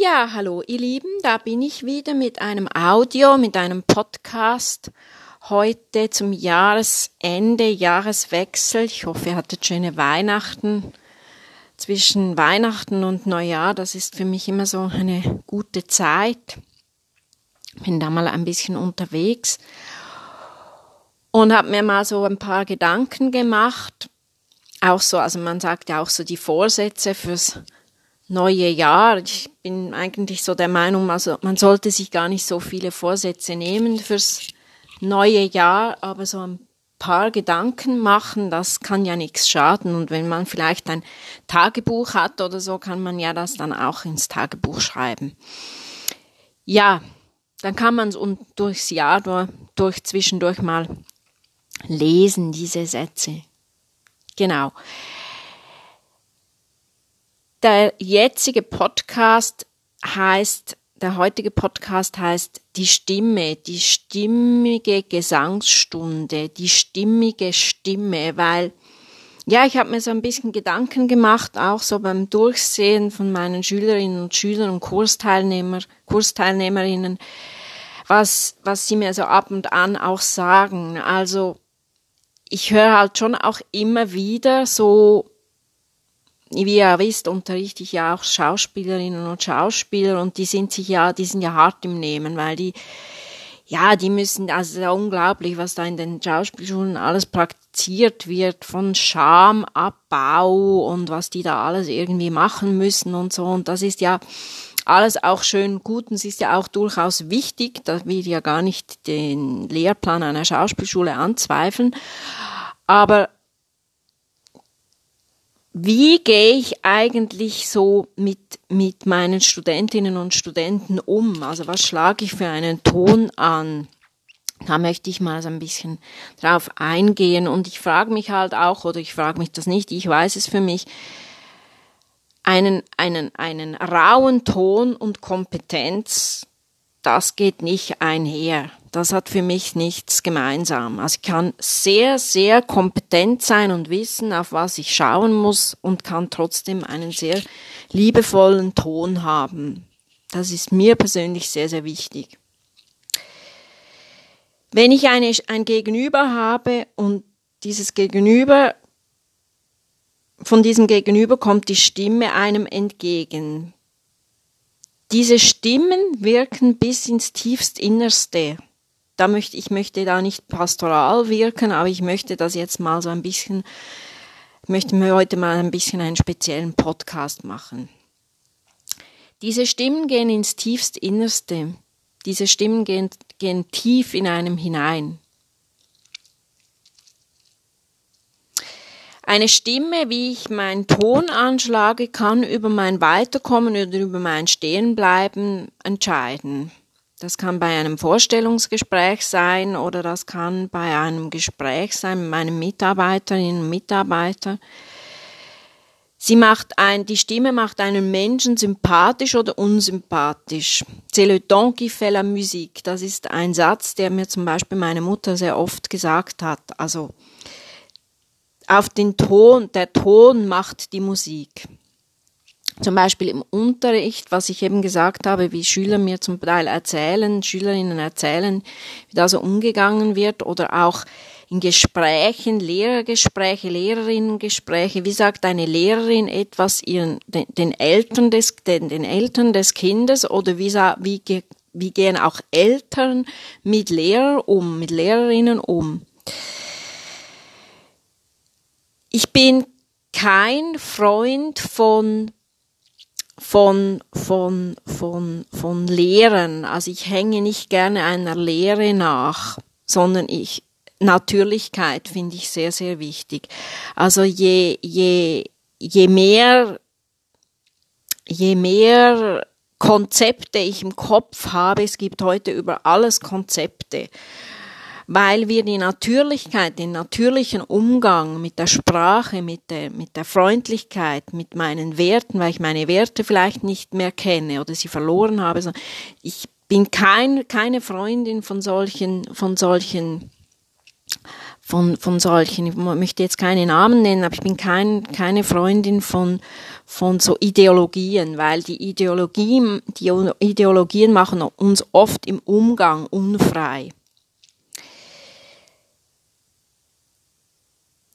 Ja, hallo ihr Lieben, da bin ich wieder mit einem Audio, mit einem Podcast. Heute zum Jahresende, Jahreswechsel. Ich hoffe, ihr hattet schöne Weihnachten. Zwischen Weihnachten und Neujahr, das ist für mich immer so eine gute Zeit. Bin da mal ein bisschen unterwegs und habe mir mal so ein paar Gedanken gemacht. Auch so, also man sagt ja auch so die Vorsätze fürs neue Jahr. Ich bin eigentlich so der Meinung, also man sollte sich gar nicht so viele Vorsätze nehmen fürs neue Jahr, aber so ein paar Gedanken machen, das kann ja nichts schaden. Und wenn man vielleicht ein Tagebuch hat oder so, kann man ja das dann auch ins Tagebuch schreiben. Ja, dann kann man es durchs Jahr durch, durch zwischendurch mal lesen, diese Sätze. Genau. Der jetzige Podcast heißt, der heutige Podcast heißt Die Stimme, die stimmige Gesangsstunde, die stimmige Stimme, weil ja, ich habe mir so ein bisschen Gedanken gemacht, auch so beim Durchsehen von meinen Schülerinnen und Schülern und Kursteilnehmer, Kursteilnehmerinnen, was, was sie mir so ab und an auch sagen. Also ich höre halt schon auch immer wieder so wie ihr wisst, unterrichte ich ja auch Schauspielerinnen und Schauspieler und die sind sich ja, die sind ja hart im Nehmen, weil die, ja, die müssen, also ja unglaublich, was da in den Schauspielschulen alles praktiziert wird, von Schamabbau und was die da alles irgendwie machen müssen und so. Und das ist ja alles auch schön gut und es ist ja auch durchaus wichtig, da will ja gar nicht den Lehrplan einer Schauspielschule anzweifeln. Aber wie gehe ich eigentlich so mit, mit meinen Studentinnen und Studenten um? Also was schlage ich für einen Ton an? Da möchte ich mal so ein bisschen drauf eingehen und ich frage mich halt auch, oder ich frage mich das nicht, ich weiß es für mich, einen, einen, einen rauen Ton und Kompetenz, das geht nicht einher das hat für mich nichts gemeinsam. Also ich kann sehr, sehr kompetent sein und wissen, auf was ich schauen muss und kann trotzdem einen sehr liebevollen Ton haben. Das ist mir persönlich sehr, sehr wichtig. Wenn ich eine, ein Gegenüber habe und dieses Gegenüber, von diesem Gegenüber kommt die Stimme einem entgegen. Diese Stimmen wirken bis ins tiefst Innerste da möchte ich möchte da nicht pastoral wirken, aber ich möchte das jetzt mal so ein bisschen, möchte mir heute mal ein bisschen einen speziellen Podcast machen. Diese Stimmen gehen ins tiefst Innerste. Diese Stimmen gehen, gehen tief in einem hinein. Eine Stimme, wie ich meinen Ton anschlage, kann über mein Weiterkommen oder über mein Stehenbleiben entscheiden. Das kann bei einem Vorstellungsgespräch sein oder das kann bei einem Gespräch sein mit meinen Mitarbeiterinnen und Mitarbeitern. Sie macht ein, die Stimme macht einen Menschen sympathisch oder unsympathisch. C'est le ton qui fait la musique. Das ist ein Satz, der mir zum Beispiel meine Mutter sehr oft gesagt hat. Also, auf den Ton, der Ton macht die Musik zum Beispiel im Unterricht, was ich eben gesagt habe, wie Schüler mir zum Teil erzählen, Schülerinnen erzählen, wie da so umgegangen wird oder auch in Gesprächen, Lehrergespräche, Lehrerinnengespräche, wie sagt eine Lehrerin etwas ihren, den, den Eltern des, den, den Eltern des Kindes oder wie, wie, wie gehen auch Eltern mit Lehrern um, mit Lehrerinnen um. Ich bin kein Freund von von, von, von, von Lehren. Also ich hänge nicht gerne einer Lehre nach, sondern ich, Natürlichkeit finde ich sehr, sehr wichtig. Also je, je, je mehr, je mehr Konzepte ich im Kopf habe, es gibt heute über alles Konzepte weil wir die Natürlichkeit, den natürlichen Umgang mit der Sprache, mit der, mit der Freundlichkeit, mit meinen Werten, weil ich meine Werte vielleicht nicht mehr kenne oder sie verloren habe. Ich bin kein, keine Freundin von solchen, von solchen von, von solchen. Ich möchte jetzt keine Namen nennen, aber ich bin kein, keine Freundin von, von so Ideologien, weil die Ideologien, die Ideologien machen uns oft im Umgang unfrei.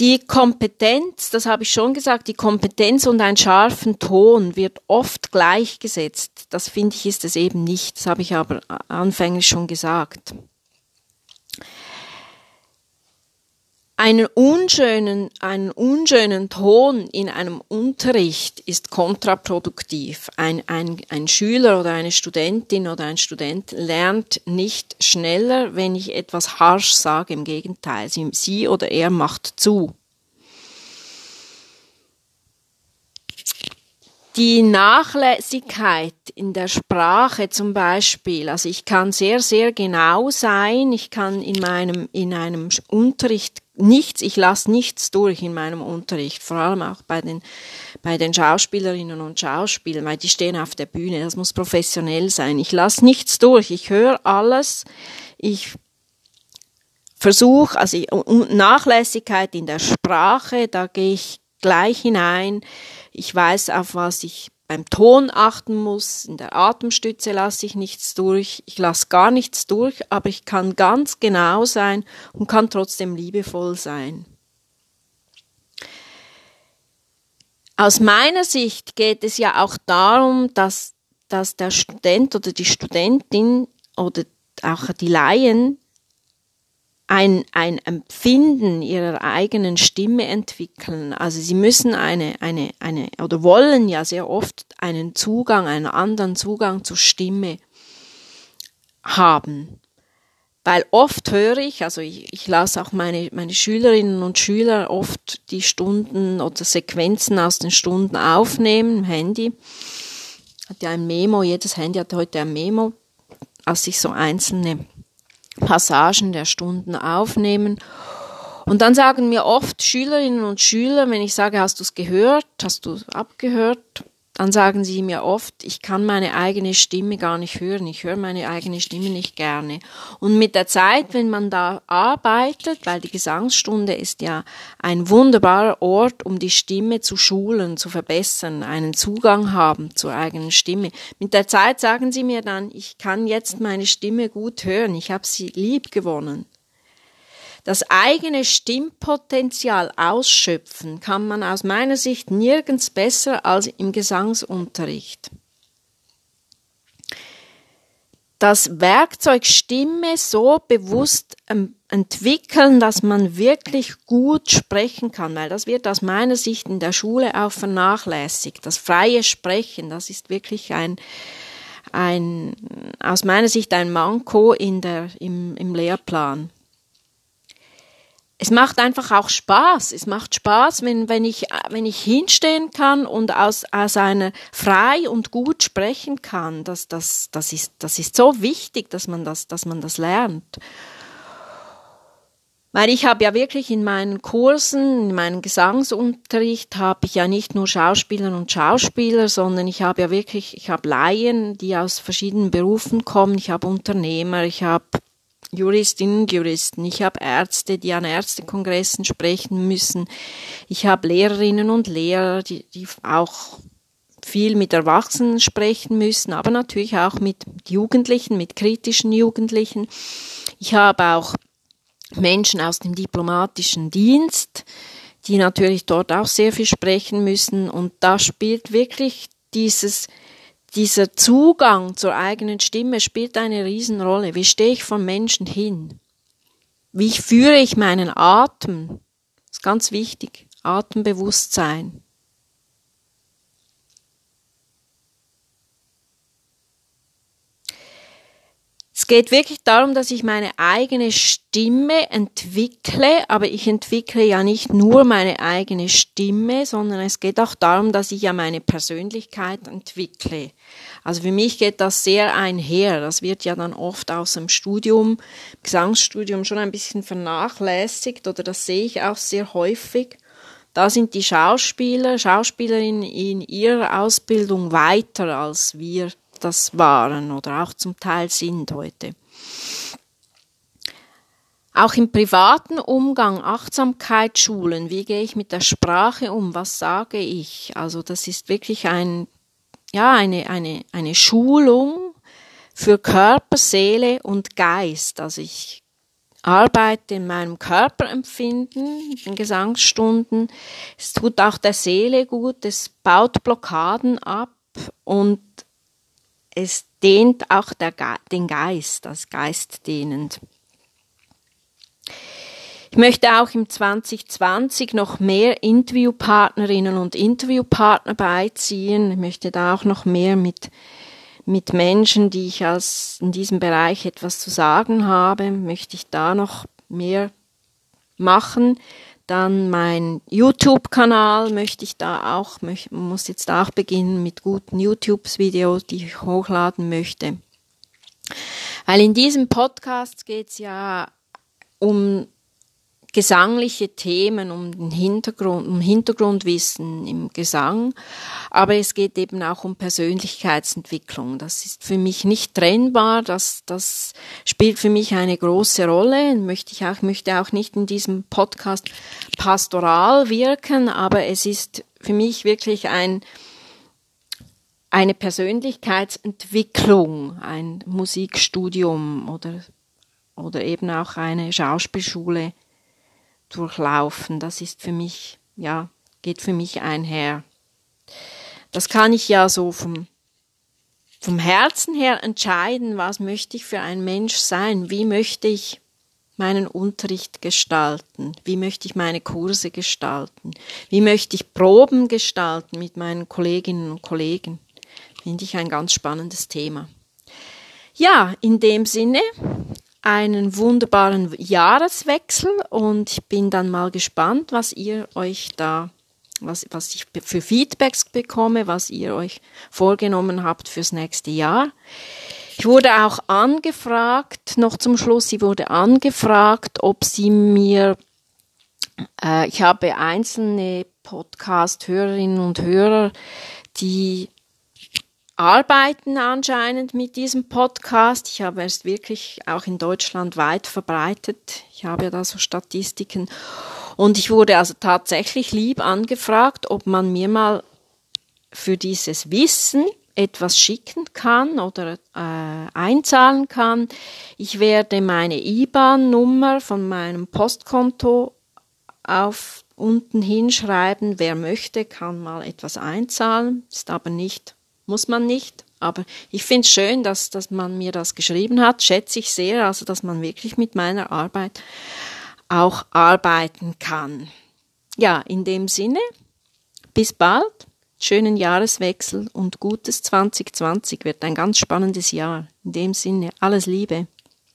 Die Kompetenz, das habe ich schon gesagt, die Kompetenz und ein scharfen Ton wird oft gleichgesetzt. Das finde ich ist es eben nicht. Das habe ich aber anfänglich schon gesagt. Einen unschönen, einen unschönen Ton in einem Unterricht ist kontraproduktiv. Ein, ein, ein Schüler oder eine Studentin oder ein Student lernt nicht schneller, wenn ich etwas harsch sage. Im Gegenteil, sie, sie oder er macht zu. die Nachlässigkeit in der Sprache zum Beispiel, also ich kann sehr, sehr genau sein, ich kann in meinem, in einem Unterricht nichts, ich lasse nichts durch in meinem Unterricht, vor allem auch bei den, bei den Schauspielerinnen und Schauspielern, weil die stehen auf der Bühne, das muss professionell sein. Ich lasse nichts durch, ich höre alles, ich versuche, also Nachlässigkeit in der Sprache, da gehe ich gleich hinein. Ich weiß, auf was ich beim Ton achten muss, in der Atemstütze lasse ich nichts durch, ich lasse gar nichts durch, aber ich kann ganz genau sein und kann trotzdem liebevoll sein. Aus meiner Sicht geht es ja auch darum, dass, dass der Student oder die Studentin oder auch die Laien ein, ein Empfinden ihrer eigenen Stimme entwickeln. Also sie müssen eine, eine, eine, oder wollen ja sehr oft einen Zugang, einen anderen Zugang zur Stimme haben. Weil oft höre ich, also ich, ich lasse auch meine, meine Schülerinnen und Schüler oft die Stunden oder Sequenzen aus den Stunden aufnehmen im Handy. Hat ja ein Memo, jedes Handy hat heute ein Memo, als ich so einzelne Passagen der Stunden aufnehmen. Und dann sagen mir oft Schülerinnen und Schüler, wenn ich sage, hast du es gehört, hast du es abgehört, dann sagen sie mir oft, ich kann meine eigene Stimme gar nicht hören, ich höre meine eigene Stimme nicht gerne. Und mit der Zeit, wenn man da arbeitet, weil die Gesangsstunde ist ja ein wunderbarer Ort, um die Stimme zu schulen, zu verbessern, einen Zugang haben zur eigenen Stimme. Mit der Zeit sagen sie mir dann, ich kann jetzt meine Stimme gut hören, ich habe sie lieb gewonnen. Das eigene Stimmpotenzial ausschöpfen kann man aus meiner Sicht nirgends besser als im Gesangsunterricht. Das Werkzeug Stimme so bewusst entwickeln, dass man wirklich gut sprechen kann, weil das wird aus meiner Sicht in der Schule auch vernachlässigt. Das freie Sprechen, das ist wirklich ein, ein aus meiner Sicht ein Manko in der, im, im Lehrplan es macht einfach auch Spaß. Es macht Spaß, wenn, wenn, ich, wenn ich hinstehen kann und aus, aus einer frei und gut sprechen kann. Das, das, das, ist, das ist so wichtig, dass man das, dass man das lernt. Weil ich habe ja wirklich in meinen Kursen, in meinem Gesangsunterricht, habe ich ja nicht nur Schauspieler und Schauspieler, sondern ich habe ja wirklich, ich habe Laien, die aus verschiedenen Berufen kommen, ich habe Unternehmer, ich habe Juristinnen Juristen, ich habe Ärzte, die an Ärztekongressen sprechen müssen, ich habe Lehrerinnen und Lehrer, die, die auch viel mit Erwachsenen sprechen müssen, aber natürlich auch mit Jugendlichen, mit kritischen Jugendlichen. Ich habe auch Menschen aus dem diplomatischen Dienst, die natürlich dort auch sehr viel sprechen müssen. Und da spielt wirklich dieses dieser Zugang zur eigenen Stimme spielt eine Riesenrolle. Wie stehe ich von Menschen hin? Wie führe ich meinen Atem? Das ist ganz wichtig. Atembewusstsein. Es geht wirklich darum, dass ich meine eigene Stimme entwickle, aber ich entwickle ja nicht nur meine eigene Stimme, sondern es geht auch darum, dass ich ja meine Persönlichkeit entwickle. Also für mich geht das sehr einher. Das wird ja dann oft aus dem Studium, Gesangsstudium schon ein bisschen vernachlässigt oder das sehe ich auch sehr häufig. Da sind die Schauspieler, Schauspielerinnen in ihrer Ausbildung weiter als wir das waren oder auch zum Teil sind heute. Auch im privaten Umgang, Achtsamkeit schulen, wie gehe ich mit der Sprache um, was sage ich? Also das ist wirklich ein, ja, eine, eine, eine Schulung für Körper, Seele und Geist. Also ich arbeite in meinem Körperempfinden, in Gesangsstunden. Es tut auch der Seele gut, es baut Blockaden ab und es dehnt auch Ge den Geist, das Geist dehnend. Ich möchte auch im 2020 noch mehr Interviewpartnerinnen und Interviewpartner beiziehen. Ich möchte da auch noch mehr mit, mit Menschen, die ich als in diesem Bereich etwas zu sagen habe, möchte ich da noch mehr machen. Dann mein YouTube-Kanal möchte ich da auch, muss jetzt auch beginnen mit guten YouTube-Videos, die ich hochladen möchte. Weil in diesem Podcast geht es ja um gesangliche Themen, um den Hintergrund, um Hintergrundwissen im Gesang, aber es geht eben auch um Persönlichkeitsentwicklung. Das ist für mich nicht trennbar, das, das spielt für mich eine große Rolle. Möchte ich auch, möchte auch nicht in diesem Podcast pastoral wirken, aber es ist für mich wirklich ein, eine Persönlichkeitsentwicklung, ein Musikstudium oder, oder eben auch eine Schauspielschule durchlaufen. Das ist für mich, ja, geht für mich einher. Das kann ich ja so vom, vom Herzen her entscheiden, was möchte ich für ein Mensch sein, wie möchte ich meinen Unterricht gestalten, wie möchte ich meine Kurse gestalten, wie möchte ich Proben gestalten mit meinen Kolleginnen und Kollegen. Finde ich ein ganz spannendes Thema. Ja, in dem Sinne einen wunderbaren Jahreswechsel und ich bin dann mal gespannt, was ihr euch da, was, was ich für Feedbacks bekomme, was ihr euch vorgenommen habt fürs nächste Jahr. Ich wurde auch angefragt, noch zum Schluss, ich wurde angefragt, ob sie mir, äh, ich habe einzelne Podcast-Hörerinnen und Hörer, die arbeiten anscheinend mit diesem Podcast. Ich habe es wirklich auch in Deutschland weit verbreitet. Ich habe ja da so Statistiken. Und ich wurde also tatsächlich lieb angefragt, ob man mir mal für dieses Wissen etwas schicken kann oder äh, einzahlen kann. Ich werde meine IBAN-Nummer von meinem Postkonto auf unten hinschreiben. Wer möchte, kann mal etwas einzahlen, ist aber nicht muss man nicht. Aber ich finde es schön, dass, dass man mir das geschrieben hat. Schätze ich sehr, also dass man wirklich mit meiner Arbeit auch arbeiten kann. Ja, in dem Sinne, bis bald, schönen Jahreswechsel und gutes 2020 wird ein ganz spannendes Jahr. In dem Sinne, alles Liebe.